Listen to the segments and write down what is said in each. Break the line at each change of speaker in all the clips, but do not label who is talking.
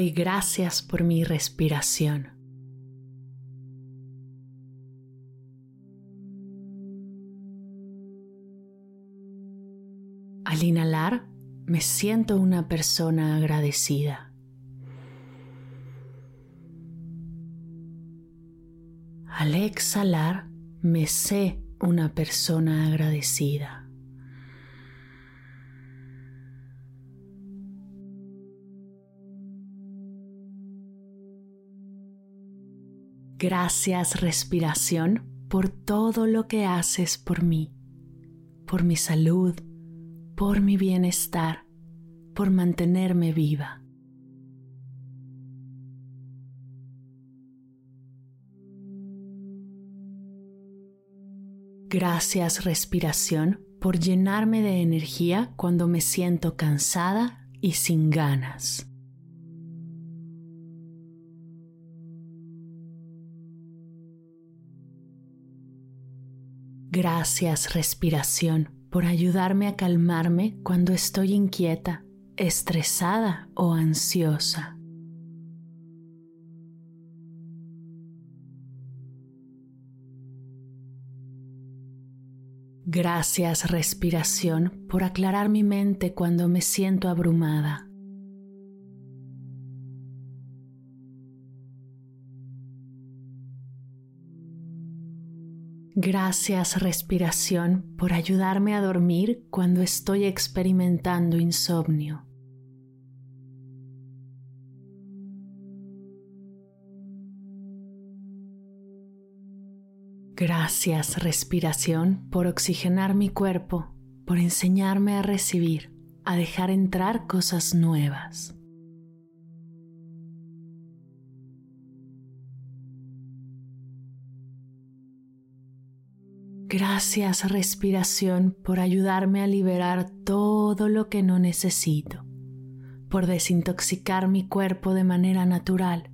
Doy gracias por mi respiración. Al inhalar, me siento una persona agradecida. Al exhalar, me sé una persona agradecida. Gracias respiración por todo lo que haces por mí, por mi salud, por mi bienestar, por mantenerme viva. Gracias respiración por llenarme de energía cuando me siento cansada y sin ganas. Gracias respiración por ayudarme a calmarme cuando estoy inquieta, estresada o ansiosa. Gracias respiración por aclarar mi mente cuando me siento abrumada. Gracias respiración por ayudarme a dormir cuando estoy experimentando insomnio. Gracias respiración por oxigenar mi cuerpo, por enseñarme a recibir, a dejar entrar cosas nuevas. Gracias respiración por ayudarme a liberar todo lo que no necesito, por desintoxicar mi cuerpo de manera natural,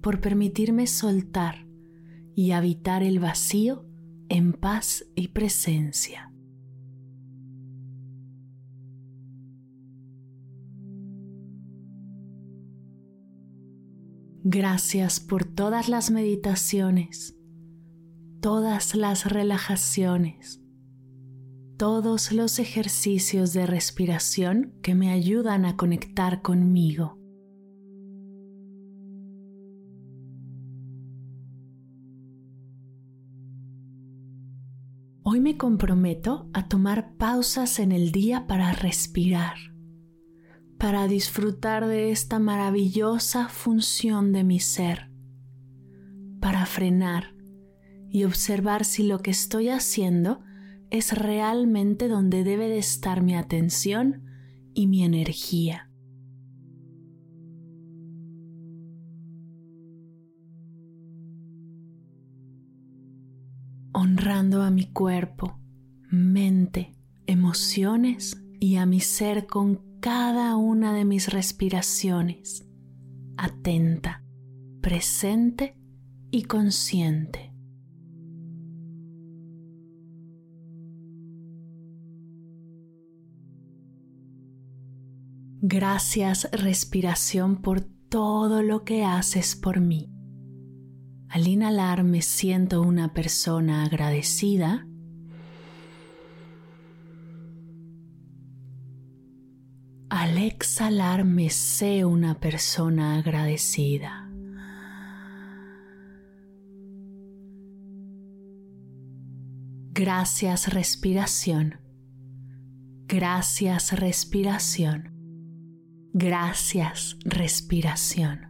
por permitirme soltar y habitar el vacío en paz y presencia. Gracias por todas las meditaciones todas las relajaciones, todos los ejercicios de respiración que me ayudan a conectar conmigo. Hoy me comprometo a tomar pausas en el día para respirar, para disfrutar de esta maravillosa función de mi ser, para frenar y observar si lo que estoy haciendo es realmente donde debe de estar mi atención y mi energía. honrando a mi cuerpo, mente, emociones y a mi ser con cada una de mis respiraciones, atenta, presente y consciente. Gracias respiración por todo lo que haces por mí. Al inhalar me siento una persona agradecida. Al exhalar me sé una persona agradecida. Gracias respiración. Gracias respiración. Gracias, respiración.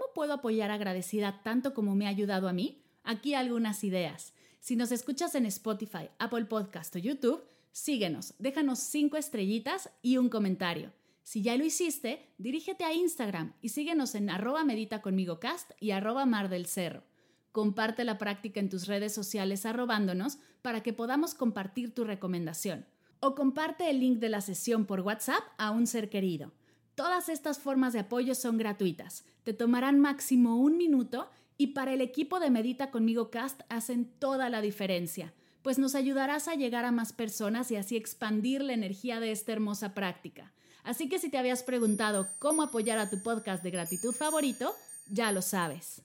puedo apoyar agradecida tanto como me ha ayudado a mí? Aquí algunas ideas. Si nos escuchas en Spotify, Apple Podcast o YouTube, síguenos, déjanos cinco estrellitas y un comentario. Si ya lo hiciste, dirígete a Instagram y síguenos en arroba medita conmigo cast y arroba mar del cerro. Comparte la práctica en tus redes sociales arrobándonos para que podamos compartir tu recomendación o comparte el link de la sesión por WhatsApp a un ser querido. Todas estas formas de apoyo son gratuitas, te tomarán máximo un minuto y para el equipo de Medita conmigo Cast hacen toda la diferencia, pues nos ayudarás a llegar a más personas y así expandir la energía de esta hermosa práctica. Así que si te habías preguntado cómo apoyar a tu podcast de gratitud favorito, ya lo sabes.